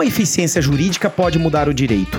como a eficiência jurídica pode mudar o direito.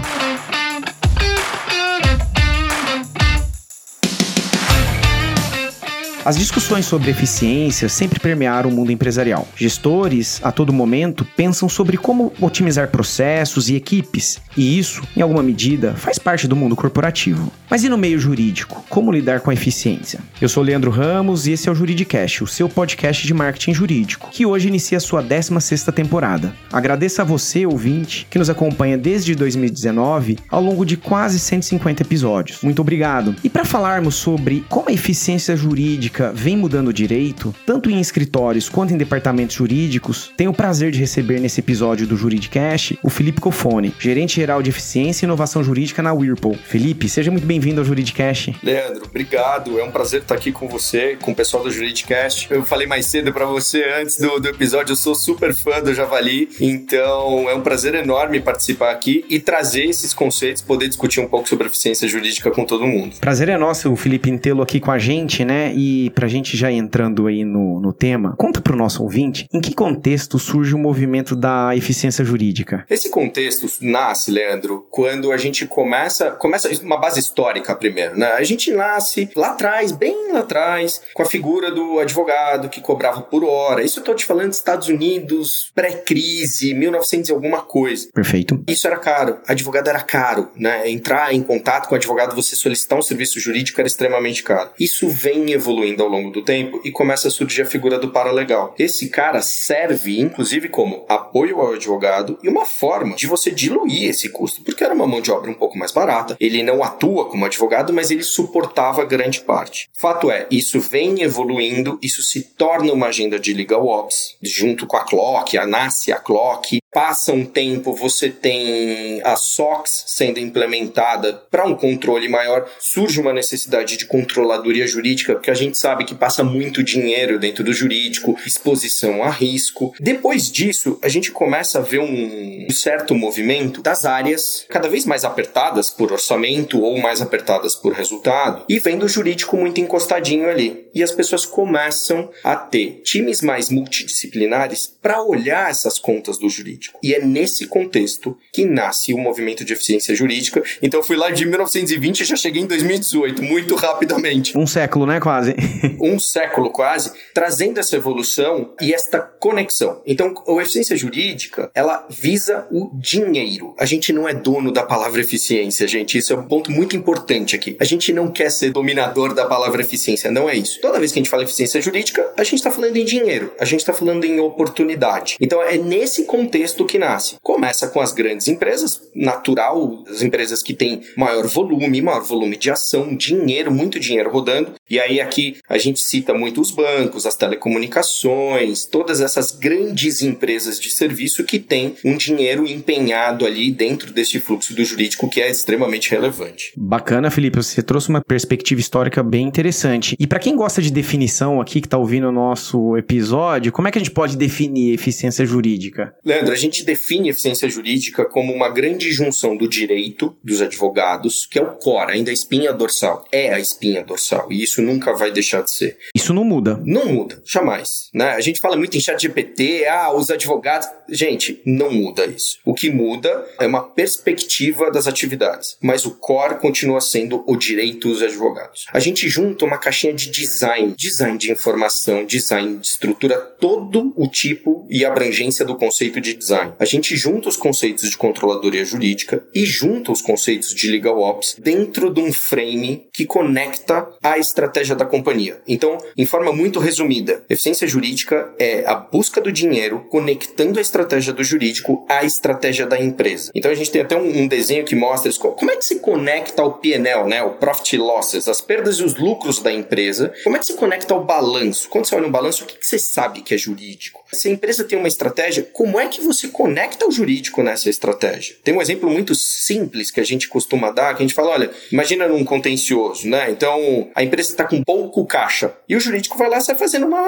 As discussões sobre eficiência sempre permearam o mundo empresarial. Gestores, a todo momento, pensam sobre como otimizar processos e equipes, e isso, em alguma medida, faz parte do mundo corporativo. Mas e no meio jurídico? Como lidar com a eficiência? Eu sou Leandro Ramos e esse é o Juridicast, o seu podcast de marketing jurídico, que hoje inicia sua 16ª temporada. Agradeço a você, ouvinte, que nos acompanha desde 2019 ao longo de quase 150 episódios. Muito obrigado. E para falarmos sobre como a eficiência jurídica jurídica vem mudando o direito, tanto em escritórios quanto em departamentos jurídicos, tenho o prazer de receber nesse episódio do Juridicast o Felipe Cofone, gerente geral de eficiência e inovação jurídica na Whirlpool. Felipe, seja muito bem-vindo ao Juridicast. Leandro, obrigado. É um prazer estar aqui com você, com o pessoal do Juridicast. Eu falei mais cedo para você antes do, do episódio, eu sou super fã do Javali, então é um prazer enorme participar aqui e trazer esses conceitos, poder discutir um pouco sobre eficiência jurídica com todo mundo. Prazer é nosso, Felipe, em tê-lo aqui com a gente, né? E para a gente já entrando aí no, no tema, conta para o nosso ouvinte em que contexto surge o movimento da eficiência jurídica. Esse contexto nasce, Leandro, quando a gente começa, começa uma base histórica primeiro, né? A gente nasce lá atrás, bem lá atrás, com a figura do advogado que cobrava por hora. Isso eu tô te falando dos Estados Unidos, pré-crise, 1900 e alguma coisa. Perfeito. Isso era caro. Advogado era caro, né? Entrar em contato com o advogado, você solicitar um serviço jurídico era extremamente caro. Isso vem evoluindo evoluindo ao longo do tempo e começa a surgir a figura do paralegal. Esse cara serve, inclusive, como apoio ao advogado e uma forma de você diluir esse custo, porque era uma mão de obra um pouco mais barata. Ele não atua como advogado, mas ele suportava grande parte. Fato é, isso vem evoluindo, isso se torna uma agenda de legal ops, junto com a clock, a nasce a clock, Passa um tempo, você tem a SOX sendo implementada para um controle maior, surge uma necessidade de controladoria jurídica, porque a gente sabe que passa muito dinheiro dentro do jurídico, exposição a risco. Depois disso, a gente começa a ver um certo movimento das áreas cada vez mais apertadas por orçamento ou mais apertadas por resultado, e vem do jurídico muito encostadinho ali. E as pessoas começam a ter times mais multidisciplinares para olhar essas contas do jurídico. E é nesse contexto que nasce o movimento de eficiência jurídica. Então eu fui lá de 1920 e já cheguei em 2018, muito rapidamente. Um século, né, quase? um século quase, trazendo essa evolução e esta conexão. Então, a eficiência jurídica, ela visa o dinheiro. A gente não é dono da palavra eficiência, gente. Isso é um ponto muito importante aqui. A gente não quer ser dominador da palavra eficiência, não é isso. Toda vez que a gente fala eficiência jurídica, a gente está falando em dinheiro, a gente está falando em oportunidade. Então, é nesse contexto que nasce. Começa com as grandes empresas, natural, as empresas que têm maior volume, maior volume de ação, dinheiro, muito dinheiro rodando. E aí aqui a gente cita muito os bancos, as telecomunicações, todas essas grandes empresas de serviço que têm um dinheiro empenhado ali dentro desse fluxo do jurídico que é extremamente relevante. Bacana, Felipe, você trouxe uma perspectiva histórica bem interessante. E para quem gosta de definição aqui que está ouvindo o nosso episódio, como é que a gente pode definir eficiência jurídica? Leandro, a gente define eficiência jurídica como uma grande junção do direito dos advogados, que é o core, ainda a espinha dorsal. É a espinha dorsal, e isso nunca vai deixar de ser. Isso não muda. Não muda, jamais. Né? A gente fala muito em chat GPT, ah, os advogados. Gente, não muda isso. O que muda é uma perspectiva das atividades, mas o core continua sendo o direito dos advogados. A gente junta uma caixinha de design, design de informação, design de estrutura, todo o tipo e abrangência do conceito de design design. A gente junta os conceitos de controladoria jurídica e junta os conceitos de legal ops dentro de um frame que conecta a estratégia da companhia. Então, em forma muito resumida, eficiência jurídica é a busca do dinheiro conectando a estratégia do jurídico à estratégia da empresa. Então, a gente tem até um, um desenho que mostra isso, como é que se conecta ao PNL, né, o profit losses, as perdas e os lucros da empresa, como é que se conecta ao balanço? Quando você olha um balanço, o que, que você sabe que é jurídico? Se a empresa tem uma estratégia, como é que você conecta ao jurídico nessa estratégia. Tem um exemplo muito simples que a gente costuma dar, que a gente fala, olha, imagina num contencioso, né? Então, a empresa está com pouco caixa e o jurídico vai lá e sai fazendo uma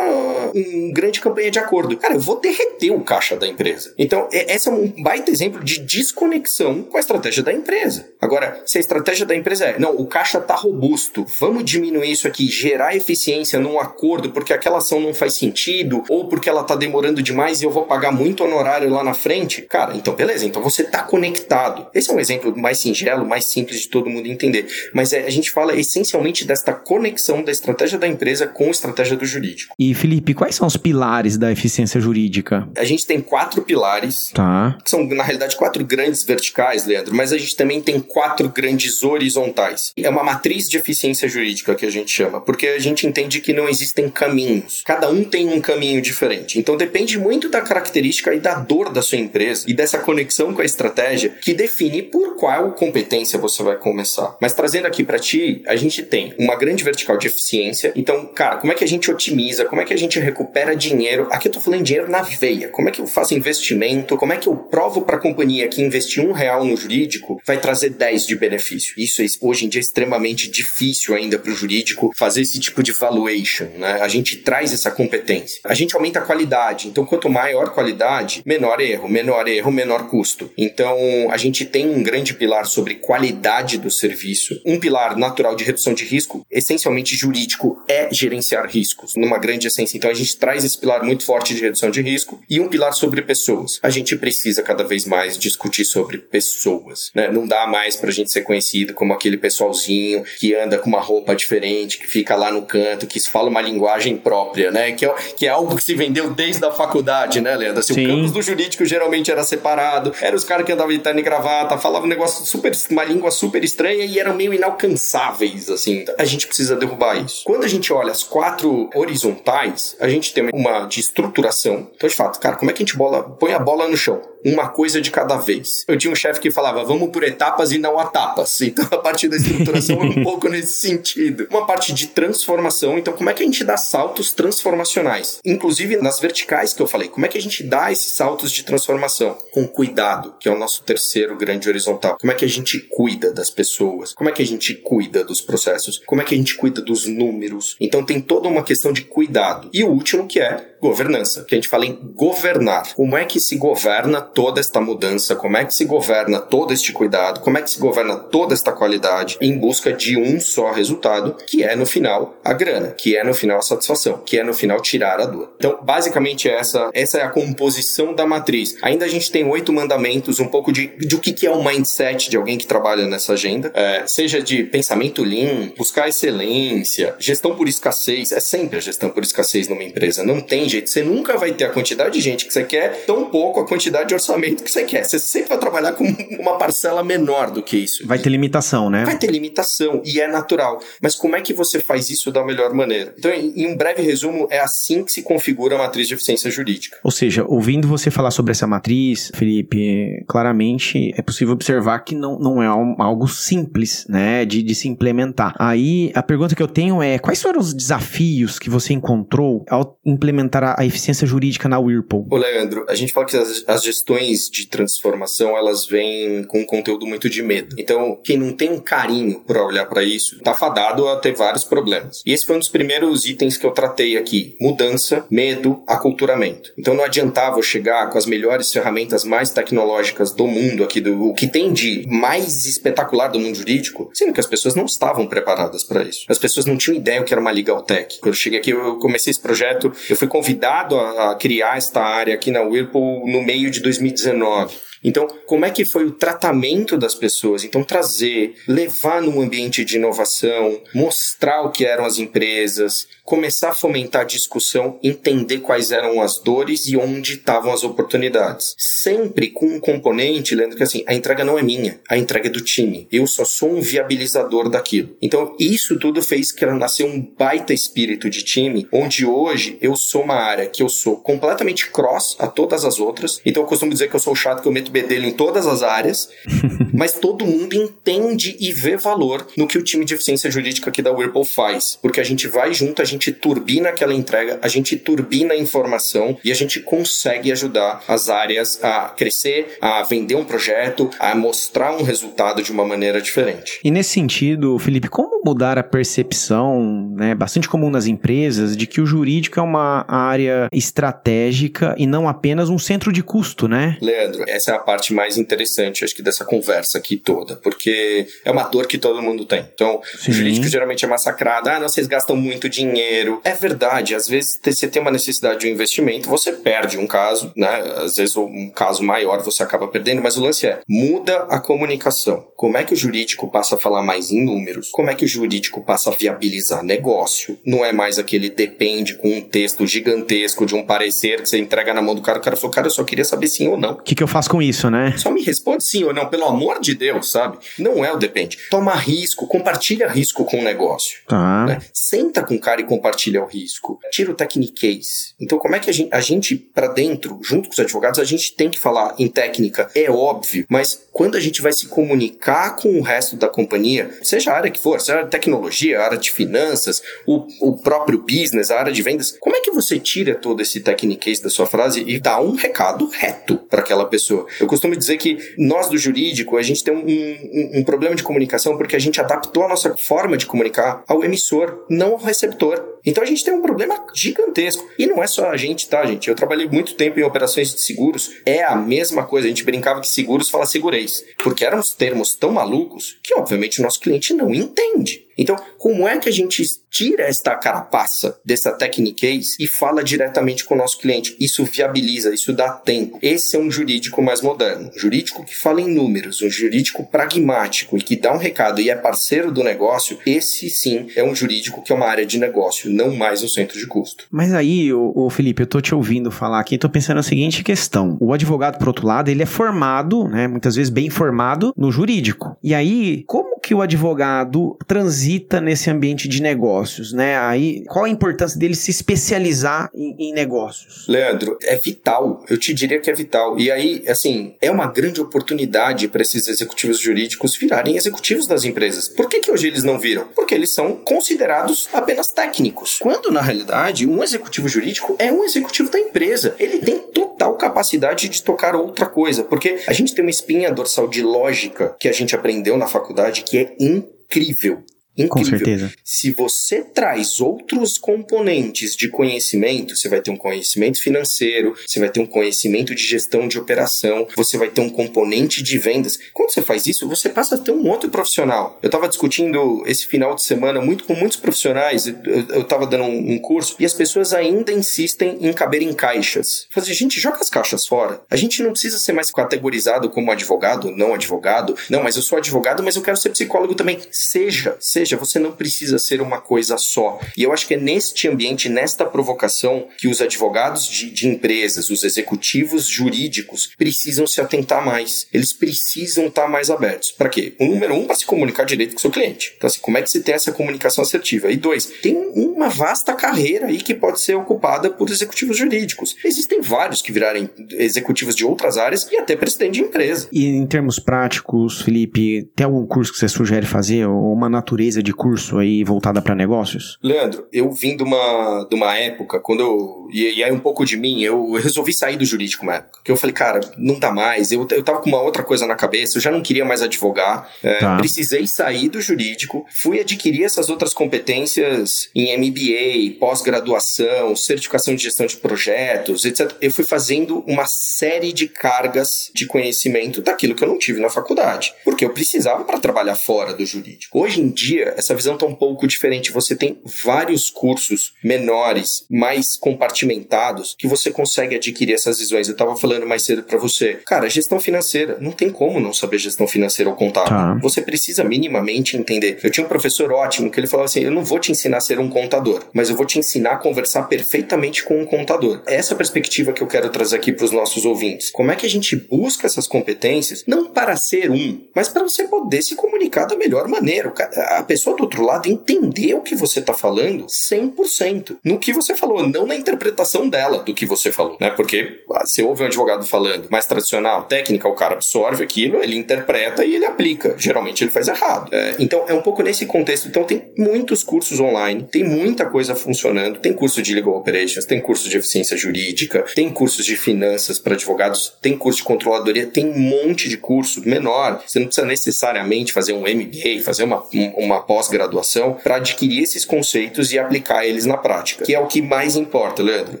um grande campanha de acordo. Cara, eu vou derreter o caixa da empresa. Então, esse é um baita exemplo de desconexão com a estratégia da empresa. Agora, se a estratégia da empresa é, não, o caixa está robusto, vamos diminuir isso aqui, gerar eficiência num acordo porque aquela ação não faz sentido ou porque ela está demorando demais e eu vou pagar muito honorário lá na frente. Cara, então beleza, então você tá conectado. Esse é um exemplo mais singelo, mais simples de todo mundo entender. Mas é, a gente fala essencialmente desta conexão da estratégia da empresa com a estratégia do jurídico. E Felipe, quais são os pilares da eficiência jurídica? A gente tem quatro pilares, tá. que são na realidade quatro grandes verticais, Leandro, mas a gente também tem quatro grandes horizontais. É uma matriz de eficiência jurídica que a gente chama, porque a gente entende que não existem caminhos. Cada um tem um caminho diferente. Então depende muito da característica e da dor da sua empresa e dessa conexão com a estratégia que define por qual competência você vai começar. Mas trazendo aqui para ti, a gente tem uma grande vertical de eficiência. Então, cara, como é que a gente otimiza? Como é que a gente recupera dinheiro? Aqui eu tô falando dinheiro na veia. Como é que eu faço investimento? Como é que eu provo para a companhia que investir um real no jurídico vai trazer 10 de benefício? Isso hoje em dia é extremamente difícil ainda para o jurídico fazer esse tipo de valuation. Né? A gente traz essa competência. A gente aumenta a qualidade. Então, quanto maior qualidade, menor erro, menor erro, menor custo. Então, a gente tem um grande pilar sobre qualidade do serviço, um pilar natural de redução de risco, essencialmente jurídico, é gerenciar riscos, numa grande essência. Então, a gente traz esse pilar muito forte de redução de risco e um pilar sobre pessoas. A gente precisa cada vez mais discutir sobre pessoas. Né? Não dá mais para a gente ser conhecido como aquele pessoalzinho que anda com uma roupa diferente, que fica lá no canto, que fala uma linguagem própria, né? Que é, que é algo que se vendeu desde a faculdade, né, Leandro? Assim, o campus do jurídico geralmente era separado, eram os caras que andavam de terno e gravata, falavam um negócio super, uma língua super estranha e eram meio inalcançáveis, assim. A gente precisa derrubar isso. Quando a gente olha as quatro horizontais, a gente tem uma de estruturação. Então, de fato, cara, como é que a gente bola, põe a bola no chão? Uma coisa de cada vez. Eu tinha um chefe que falava, vamos por etapas e não a tapas. Então, a parte da estruturação é um pouco nesse sentido. Uma parte de transformação. Então, como é que a gente dá saltos transformacionais? Inclusive nas verticais que eu falei, como é que a gente dá esses saltos de transformação? Com cuidado, que é o nosso terceiro grande horizontal. Como é que a gente cuida das pessoas? Como é que a gente cuida dos processos? Como é que a gente cuida dos números? Então, tem toda uma questão de cuidado. E o último que é governança, que a gente fala em governar. Como é que se governa toda esta mudança? Como é que se governa todo este cuidado? Como é que se governa toda esta qualidade em busca de um só resultado, que é no final a grana, que é no final a satisfação, que é no final tirar a dor. Então, basicamente essa essa é a composição da matriz. Ainda a gente tem oito mandamentos, um pouco de, de o que, é o mindset de alguém que trabalha nessa agenda, é, seja de pensamento lean, buscar excelência, gestão por escassez, é sempre a gestão por escassez numa empresa. Não tem jeito. Você nunca vai ter a quantidade de gente que você quer, tão pouco a quantidade de orçamento que você quer. Você sempre vai trabalhar com uma parcela menor do que isso. Vai ter limitação, né? Vai ter limitação e é natural. Mas como é que você faz isso da melhor maneira? Então, em um breve resumo, é assim que se configura a matriz de eficiência jurídica. Ou seja, ouvindo você falar sobre essa matriz, Felipe, claramente é possível observar que não, não é algo simples, né, de, de se implementar. Aí, a pergunta que eu tenho é, quais foram os desafios que você encontrou ao implementar para a eficiência jurídica na Whirlpool? Ô, Leandro, a gente fala que as, as gestões de transformação, elas vêm com um conteúdo muito de medo. Então, quem não tem um carinho para olhar para isso, tá fadado a ter vários problemas. E esse foi um dos primeiros itens que eu tratei aqui. Mudança, medo, aculturamento. Então, não adiantava eu chegar com as melhores ferramentas mais tecnológicas do mundo aqui, do o que tem de mais espetacular do mundo jurídico, sendo que as pessoas não estavam preparadas para isso. As pessoas não tinham ideia o que era uma legal tech. Quando eu cheguei aqui, eu comecei esse projeto, eu fui convidado a, criar esta área aqui na Whirlpool no meio de 2019. Então, como é que foi o tratamento das pessoas? Então, trazer, levar num ambiente de inovação, mostrar o que eram as empresas, começar a fomentar a discussão, entender quais eram as dores e onde estavam as oportunidades. Sempre com um componente, lembra que assim, a entrega não é minha, a entrega é do time. Eu só sou um viabilizador daquilo. Então, isso tudo fez que nascer um baita espírito de time, onde hoje eu sou uma área que eu sou completamente cross a todas as outras. Então, eu costumo dizer que eu sou o chato que eu meto muito bedelho em todas as áreas, mas todo mundo entende e vê valor no que o time de eficiência jurídica aqui da Whirlpool faz. Porque a gente vai junto, a gente turbina aquela entrega, a gente turbina a informação e a gente consegue ajudar as áreas a crescer, a vender um projeto, a mostrar um resultado de uma maneira diferente. E nesse sentido, Felipe, como mudar a percepção, né, bastante comum nas empresas, de que o jurídico é uma área estratégica e não apenas um centro de custo, né? Leandro, essa é a parte mais interessante, acho que, dessa conversa aqui toda, porque é uma dor que todo mundo tem. Então, Sim. o jurídico geralmente é massacrado, ah, não, vocês gastam muito dinheiro. É verdade, às vezes você tem uma necessidade de um investimento, você perde um caso, né? Às vezes um caso maior você acaba perdendo, mas o lance é, muda a comunicação. Como é que o jurídico passa a falar mais em números? Como é que o jurídico passa a viabilizar negócio? Não é mais aquele depende com um texto gigantesco de um parecer que você entrega na mão do cara, o cara falou, cara, eu só queria saber sim ou não. O que, que eu faço com isso, né? Só me responde sim ou não, pelo amor de Deus, sabe? Não é o depende. Toma risco, compartilha risco com o negócio. Tá. Né? Senta com o cara e compartilha o risco. Tira o techniquez. Então, como é que a gente, a gente para dentro, junto com os advogados, a gente tem que falar em técnica, é óbvio, mas quando a gente vai se comunicar com o resto da companhia, seja a área que for, seja a área de tecnologia, a área de finanças, o, o próprio business, a área de vendas, como é que você tira todo esse techniquez da sua frase e dá um recado reto para aquela pessoa? Eu costumo dizer que nós do jurídico, a gente tem um, um, um problema de comunicação porque a gente adaptou a nossa forma de comunicar ao emissor, não ao receptor. Então a gente tem um problema gigantesco. E não é só a gente, tá, gente? Eu trabalhei muito tempo em operações de seguros. É a mesma coisa. A gente brincava que seguros fala segurez. Porque eram termos tão malucos que, obviamente, o nosso cliente não entende. Então, como é que a gente tira esta carapaça dessa techniquez e fala diretamente com o nosso cliente? Isso viabiliza, isso dá tempo. Esse é um jurídico mais moderno. Um jurídico que fala em números, um jurídico pragmático e que dá um recado e é parceiro do negócio. Esse sim é um jurídico que é uma área de negócio, não mais um centro de custo. Mas aí, o, Felipe, eu tô te ouvindo falar aqui, tô pensando na seguinte questão. O advogado, por outro lado, ele é formado, né, muitas vezes bem formado no jurídico. E aí, como que o advogado transita nesse ambiente de negócios, né? Aí, qual a importância dele se especializar em, em, negócios? Leandro, é vital. Eu te diria que é vital. E aí, assim, é uma grande oportunidade para esses executivos jurídicos virarem executivos das empresas. Por que, que hoje eles não viram? Porque eles são considerados apenas técnicos. Quando, na realidade, um executivo jurídico é um executivo da empresa. Ele tem total capacidade de tocar outra coisa. Porque a gente tem uma espinha dorsal de lógica que a gente aprendeu na faculdade que é incrível. Incrível. Com certeza. Se você traz outros componentes de conhecimento, você vai ter um conhecimento financeiro, você vai ter um conhecimento de gestão de operação, você vai ter um componente de vendas. Quando você faz isso, você passa a ter um outro profissional. Eu estava discutindo esse final de semana muito com muitos profissionais, eu estava dando um, um, curso, e as pessoas ainda insistem em caber em caixas. Eu falei, gente, joga as caixas fora. A gente não precisa ser mais categorizado como advogado, não advogado. Não, mas eu sou advogado, mas eu quero ser psicólogo também. Seja, seja seja, você não precisa ser uma coisa só. E eu acho que é neste ambiente, nesta provocação, que os advogados de, de empresas, os executivos jurídicos, precisam se atentar mais. Eles precisam estar mais abertos. Para quê? O número um, para se comunicar direito com o seu cliente. Então, assim, como é que se tem essa comunicação assertiva? E dois, tem uma vasta carreira aí que pode ser ocupada por executivos jurídicos. Existem vários que virarem executivos de outras áreas e até presidente de empresa. E em termos práticos, Felipe, tem algum curso que você sugere fazer ou uma natureza de curso aí voltada para negócios? Leandro, eu vim de uma, de uma época, quando eu. E, e aí um pouco de mim, eu resolvi sair do jurídico uma época. Que eu falei, cara, não dá mais. Eu, eu tava com uma outra coisa na cabeça, eu já não queria mais advogar. É, tá. Precisei sair do jurídico, fui adquirir essas outras competências em MBA, pós-graduação, certificação de gestão de projetos, etc. Eu fui fazendo uma série de cargas de conhecimento daquilo que eu não tive na faculdade. Porque eu precisava para trabalhar fora do jurídico. Hoje em dia, essa visão está um pouco diferente. Você tem vários cursos menores, mais compartimentados, que você consegue adquirir essas visões. Eu estava falando mais cedo para você. Cara, gestão financeira, não tem como não saber gestão financeira ou contábil. Tá. Você precisa minimamente entender. Eu tinha um professor ótimo que ele falava assim: eu não vou te ensinar a ser um contador, mas eu vou te ensinar a conversar perfeitamente com um contador. É essa perspectiva que eu quero trazer aqui para os nossos ouvintes. Como é que a gente busca essas competências, não para ser um, mas para você poder se comunicar da melhor maneira. A pessoa do outro lado entender o que você está falando 100%. No que você falou, não na interpretação dela do que você falou, né? Porque ah, se ouve um advogado falando mais tradicional, técnica, o cara absorve aquilo, ele interpreta e ele aplica. Geralmente ele faz errado. É, então é um pouco nesse contexto. Então tem muitos cursos online, tem muita coisa funcionando, tem curso de legal operations, tem curso de eficiência jurídica, tem cursos de finanças para advogados, tem curso de controladoria, tem um monte de curso menor. Você não precisa necessariamente fazer um MBA, fazer uma uma pós-graduação para adquirir esses conceitos e aplicar eles na prática, que é o que mais importa, Leandro.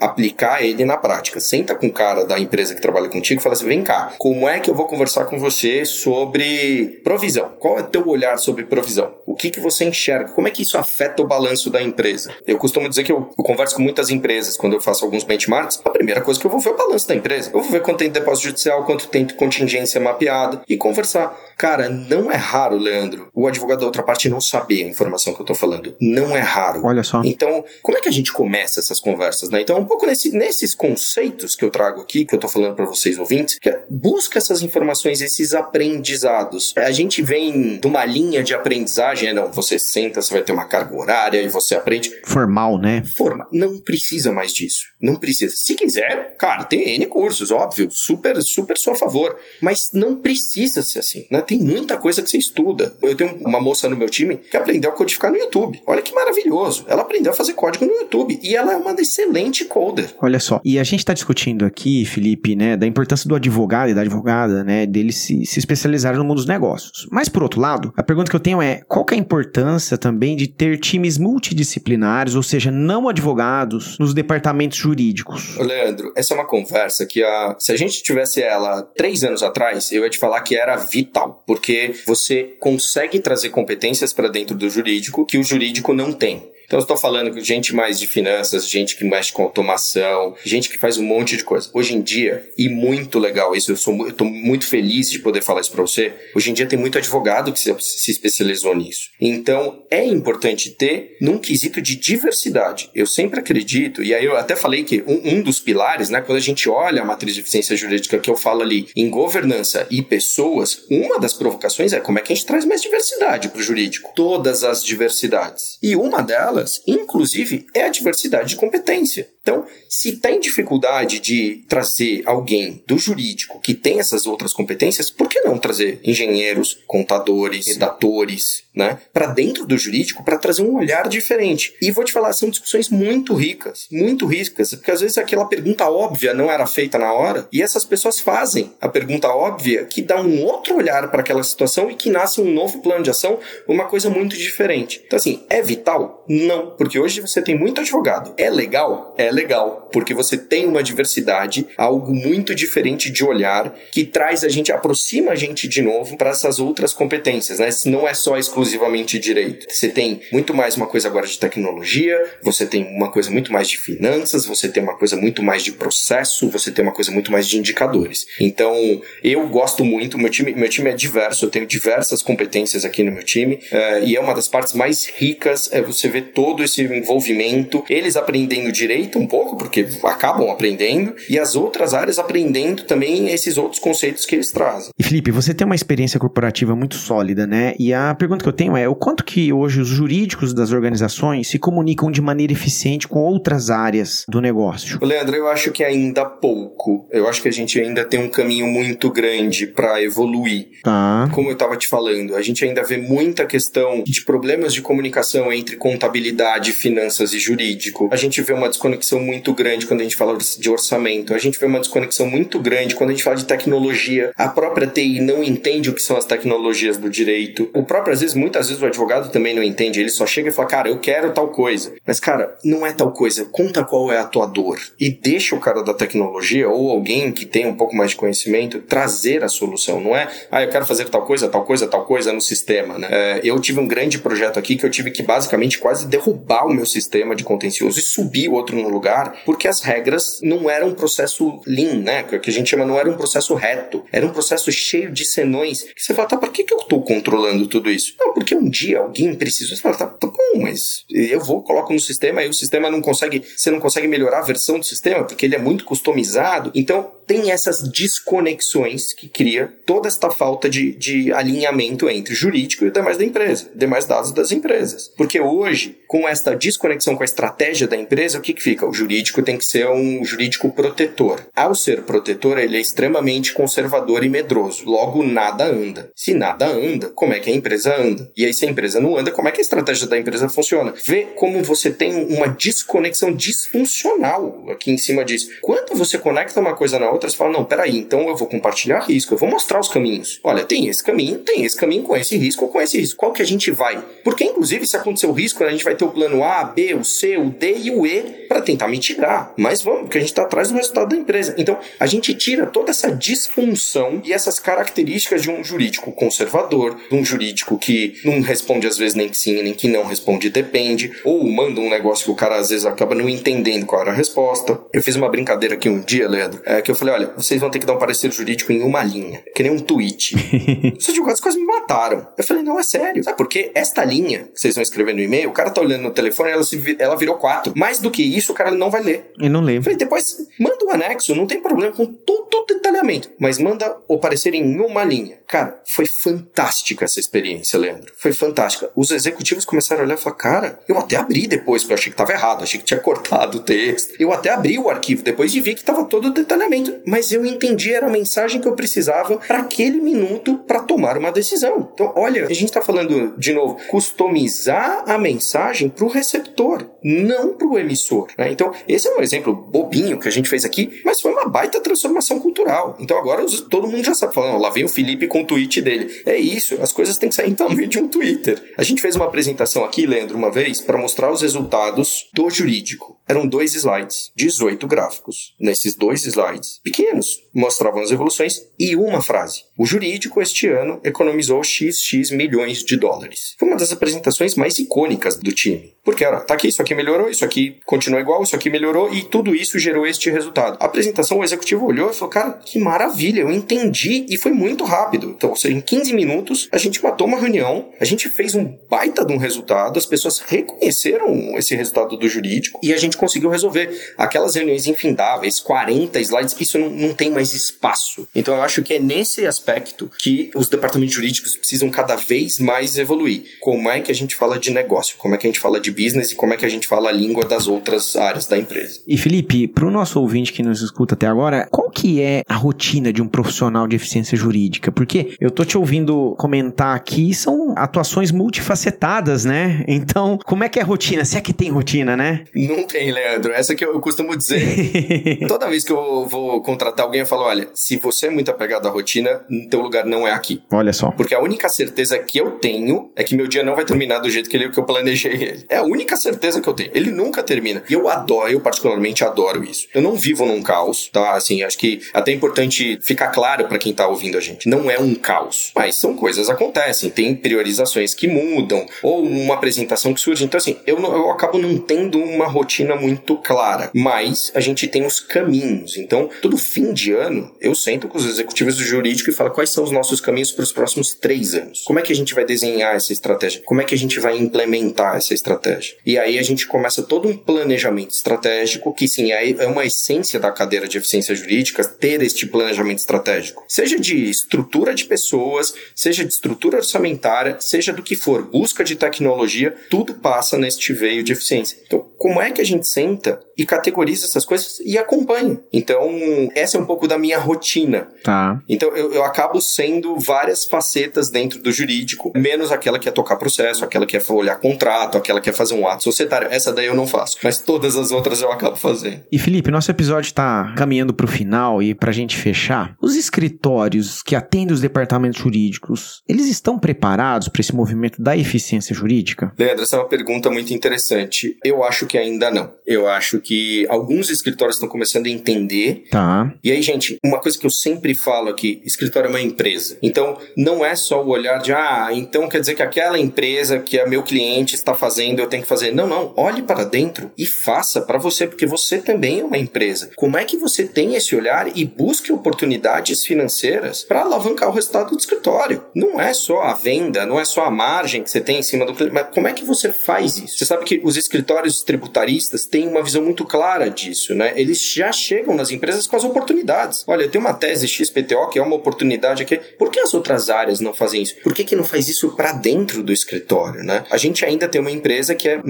Aplicar ele na prática. Senta com o cara da empresa que trabalha contigo e fala assim: vem cá, como é que eu vou conversar com você sobre provisão? Qual é teu olhar sobre provisão? O que, que você enxerga? Como é que isso afeta o balanço da empresa? Eu costumo dizer que eu, eu converso com muitas empresas quando eu faço alguns benchmarks. A primeira coisa que eu vou ver é o balanço da empresa. Eu vou ver quanto tem depósito judicial, quanto tem contingência mapeada e conversar. Cara, não é raro, Leandro, o advogado da outra parte não saber a informação que eu tô falando. Não é raro. Olha só. Então, como é que a gente começa essas conversas, né? Então, um pouco nesse, nesses conceitos que eu trago aqui, que eu tô falando para vocês ouvintes, que é, busca essas informações, esses aprendizados. A gente vem de uma linha de aprendizagem, é, não, você senta, você vai ter uma carga horária e você aprende. Formal, né? Forma. Não precisa mais disso. Não precisa. Se quiser, cara, tem N cursos, óbvio, super, super sou a favor. Mas não precisa ser assim, né? Tem muita coisa que você estuda. Eu tenho uma moça no meu time que aprendeu a codificar no YouTube. Olha que maravilhoso. Ela aprendeu a fazer código no YouTube e ela é uma excelente coder. Olha só. E a gente está discutindo aqui, Felipe, né, da importância do advogado e da advogada, né, deles se, se especializarem no mundo dos negócios. Mas por outro lado, a pergunta que eu tenho é: qual é a importância também de ter times multidisciplinares, ou seja, não advogados, nos departamentos jurídicos? Leandro, essa é uma conversa que a, se a gente tivesse ela três anos atrás, eu ia te falar que era vital porque você consegue trazer competências para dentro do jurídico que o jurídico não tem. Então, eu estou falando com gente mais de finanças, gente que mexe com automação, gente que faz um monte de coisa. Hoje em dia, e muito legal isso, eu sou eu tô muito feliz de poder falar isso para você. Hoje em dia tem muito advogado que se, se especializou nisso. Então, é importante ter num quesito de diversidade. Eu sempre acredito, e aí eu até falei que um, um dos pilares, né, quando a gente olha a matriz de eficiência jurídica que eu falo ali em governança e pessoas, uma das provocações é como é que a gente traz mais diversidade para o jurídico. Todas as diversidades. E uma delas inclusive, é a diversidade de competência. Então, se tem dificuldade de trazer alguém do jurídico que tem essas outras competências, por que não trazer engenheiros, contadores, redatores, né, para dentro do jurídico para trazer um olhar diferente? E vou te falar, são discussões muito ricas, muito ricas, porque às vezes aquela pergunta óbvia não era feita na hora e essas pessoas fazem a pergunta óbvia que dá um outro olhar para aquela situação e que nasce um novo plano de ação, uma coisa muito diferente. Então, assim, é vital? Não, porque hoje você tem muito advogado. É legal? É legal, porque você tem uma diversidade, algo muito diferente de olhar, que traz a gente, aproxima a gente de novo para essas outras competências, né? Não é só exclusivamente direito. Você tem muito mais uma coisa agora de tecnologia, você tem uma coisa muito mais de finanças, você tem uma coisa muito mais de processo, você tem uma coisa muito mais de indicadores. Então, eu gosto muito, meu time, meu time é diverso, eu tenho diversas competências aqui no meu time, uh, e é uma das partes mais ricas, é você ver todo esse envolvimento, eles aprendendo direito um pouco, porque acabam aprendendo, e as outras áreas aprendendo também esses outros conceitos que eles trazem. E Felipe, você tem uma experiência corporativa muito sólida, né? E a pergunta que eu tenho é: o quanto que hoje os jurídicos das organizações se comunicam de maneira eficiente com outras áreas do negócio? Leandro, eu acho que ainda pouco. Eu acho que a gente ainda tem um caminho muito grande para evoluir. Tá. Como eu estava te falando, a gente ainda vê muita questão de problemas de comunicação entre contabilidade, finanças e jurídico. A gente vê uma desconexão desconexão muito grande quando a gente fala de orçamento. A gente vê uma desconexão muito grande quando a gente fala de tecnologia. A própria TI não entende o que são as tecnologias do direito. O próprio, às vezes, muitas vezes o advogado também não entende. Ele só chega e fala, cara, eu quero tal coisa. Mas, cara, não é tal coisa. Conta qual é a tua dor. E deixa o cara da tecnologia ou alguém que tem um pouco mais de conhecimento trazer a solução. Não é, ah, eu quero fazer tal coisa, tal coisa, tal coisa no sistema, né? É, eu tive um grande projeto aqui que eu tive que basicamente quase derrubar o meu sistema de contencioso e subir o outro no lugar porque as regras não eram um processo lean, né? Que a gente chama, não era um processo reto, era um processo cheio de senões. Que você fala, tá, por que, que eu tô controlando tudo isso? Não, porque um dia alguém precisou. Você fala, tá, tá bom, mas eu vou, coloco no sistema, e o sistema não consegue, você não consegue melhorar a versão do sistema, porque ele é muito customizado. Então, tem essas desconexões que cria toda esta falta de, de alinhamento entre o jurídico e o demais da empresa, demais dados das empresas. Porque hoje, com esta desconexão com a estratégia da empresa, o que, que fica? O jurídico tem que ser um jurídico protetor. Ao ser protetor, ele é extremamente conservador e medroso. Logo, nada anda. Se nada anda, como é que a empresa anda? E aí, se a empresa não anda, como é que a estratégia da empresa funciona? Vê como você tem uma desconexão disfuncional aqui em cima disso. Quando você conecta uma coisa na outra, você fala, não, peraí, então eu vou compartilhar risco, eu vou mostrar os caminhos. Olha, tem esse caminho, tem esse caminho com esse risco ou com esse risco. Qual que a gente vai? Porque, inclusive, se acontecer o risco, a gente vai ter o plano A, B, o C, o D e o E para tentar mitigar. Mas vamos, porque a gente está atrás do resultado da empresa. Então, a gente tira toda essa disfunção e essas características de um jurídico conservador, de um jurídico que não responde às vezes nem que sim, nem que não responde, depende, ou manda um negócio que o cara às vezes acaba não entendendo qual era a resposta. Eu fiz uma brincadeira aqui um dia, Leandro, é, que eu falei: olha, vocês vão ter que dar um parecer jurídico em uma linha, que nem um tweet. Os advogados quase me mataram. Eu falei: não, é sério. Sabe por quê? Esta linha que vocês vão escrever no e-mail, o cara tá olhando no telefone, ela, se, ela virou quatro. Mais do que isso, o cara não vai ler. E não lê. Falei: depois manda o um anexo, não tem problema com todo o detalhamento, mas manda o parecer em uma linha. Cara, foi fantástica essa experiência, Leandro. Foi fantástica. Os executivos começaram a olhar e falar: cara, eu até abri depois, porque eu achei que tava errado, achei que tinha cortado o texto. Eu até abri o arquivo depois e vi que tava todo o detalhamento, mas eu entendi era a mensagem que eu precisava para aquele minuto para tomar uma decisão. Então, olha, a gente tá falando de novo, customizar a mensagem para o receptor, não para o emissor. Né? Então, esse é um exemplo bobinho que a gente fez aqui, mas foi uma baita transformação cultural. Então, agora todo mundo já sabe falando, lá vem o Felipe com o tweet dele. É isso, as coisas têm que sair meio de um Twitter. A gente fez uma apresentação aqui, Leandro, uma vez, para mostrar os resultados do jurídico. Eram dois slides, 18 gráficos. Nesses dois slides, pequenos, mostravam as evoluções e uma frase. O jurídico este ano economizou XX milhões de dólares. Foi uma das apresentações mais icônicas do time. Porque era, tá aqui, isso aqui melhorou, isso aqui continua igual, isso aqui melhorou e tudo isso gerou este resultado. A apresentação, o executivo olhou e falou: Cara, que maravilha, eu entendi e foi muito rápido. Então, ou seja, em 15 minutos, a gente matou uma reunião, a gente fez um baita de um resultado, as pessoas reconheceram esse resultado do jurídico e a gente conseguiu resolver. Aquelas reuniões infindáveis, 40 slides, isso não, não tem mais espaço. Então, eu acho que é nesse aspecto que os departamentos jurídicos precisam cada vez mais evoluir. Como é que a gente fala de negócio? Como é que a gente fala de business e como é que a gente fala a língua das outras áreas da empresa? E Felipe, para o nosso ouvinte que nos escuta até agora, qual que é a rotina de um profissional de eficiência jurídica? Porque eu tô te ouvindo comentar aqui, são atuações multifacetadas, né? Então, como é que é a rotina? Se é que tem rotina, né? Não tem, Leandro. Essa que eu costumo dizer. Toda vez que eu vou contratar alguém, eu falo: olha, se você é muito apegado à rotina, teu lugar não é aqui. Olha só. Porque a única certeza que eu tenho é que meu dia não vai terminar do jeito que, ele, que eu planejei ele. É a única certeza que eu tenho. Ele nunca termina. E eu adoro, eu particularmente adoro isso. Eu não vivo num caos, tá? Assim, acho que até é importante ficar claro para quem tá ouvindo a gente. Não é um caos. Mas são coisas acontecem. Tem priorizações que mudam, ou uma apresentação que surge. Então, assim, eu, não, eu acabo não tendo uma rotina muito clara. Mas a gente tem os caminhos. Então, todo fim de ano, eu sento com os executivos do jurídico e falo quais são os nossos caminhos para os próximos três anos. Como é que a gente vai desenhar essa estratégia? Como é que a gente vai implementar essa estratégia? E aí a gente começa todo um planejamento estratégico, que sim, é uma essência da cadeira de eficiência jurídica ter este planejamento estratégico. Seja de estrutura de pessoas, seja de estrutura orçamentária, seja do que for, busca de tecnologia, tudo passa neste veio de eficiência. Então, como é que a gente senta e categoriza essas coisas e acompanha? Então, essa é um pouco da minha rotina. Tá. Então, eu, eu acabo sendo várias facetas dentro do jurídico, menos aquela que é tocar processo, aquela que é olhar contrato, aquela que é fazer um ato societário. Essa daí eu não faço, mas todas as outras eu acabo fazendo. E Felipe, nosso episódio está caminhando para o final e para a gente fechar, os escritórios que atendem os departamentos jurídicos, eles estão preparados para esse movimento da eficiência jurídica? Leandro, essa é uma pergunta muito interessante. Eu acho que ainda não. Eu acho que alguns escritórios estão começando a entender. Tá. E aí, gente, uma coisa que eu sempre falo aqui, escritório é uma empresa. Então, não é só o olhar de, ah, então quer dizer que aquela empresa que é meu cliente está fazendo, eu tenho que fazer. Não, não. Olhe para dentro e faça para você, porque você também é uma empresa. Como é que você tem esse olhar e busque oportunidades financeiras para alavancar o resultado do escritório? Não é só a venda, não é só a margem que você tem em cima do cliente, mas como é que você faz isso? Você sabe que os escritórios tributaristas têm uma visão muito clara disso, né? Eles já chegam nas empresas com as oportunidades. Olha, eu tenho uma tese XPTO que é uma oportunidade aqui. Por que as outras áreas não fazem isso? Por que, que não faz isso para dentro do escritório, né? A gente ainda tem uma empresa que é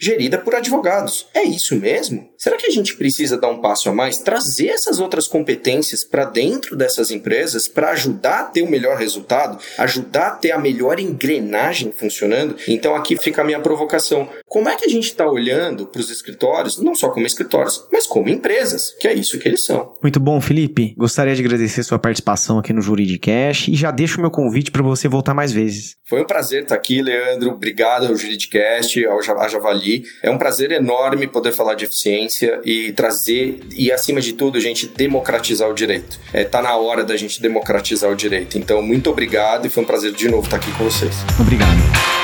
gerida por advogados. É isso mesmo? Será que a gente precisa dar um passo a mais, trazer essas outras competências para dentro dessas empresas para ajudar a ter o melhor resultado, ajudar a ter a melhor engrenagem funcionando? Então aqui fica a minha provocação. Como é que a gente está olhando para os escritórios, não só como escritórios, mas como empresas, que é isso que eles são? Muito bom, Felipe. Gostaria de agradecer sua participação aqui no Juridicast e já deixo o meu convite para você voltar mais vezes. Foi um prazer estar aqui, Leandro. Obrigado ao Juridicast, ao Javali. É um prazer enorme poder falar de eficiência e trazer, e acima de tudo, a gente democratizar o direito. É, tá na hora da gente democratizar o direito. Então, muito obrigado e foi um prazer de novo estar aqui com vocês. Obrigado.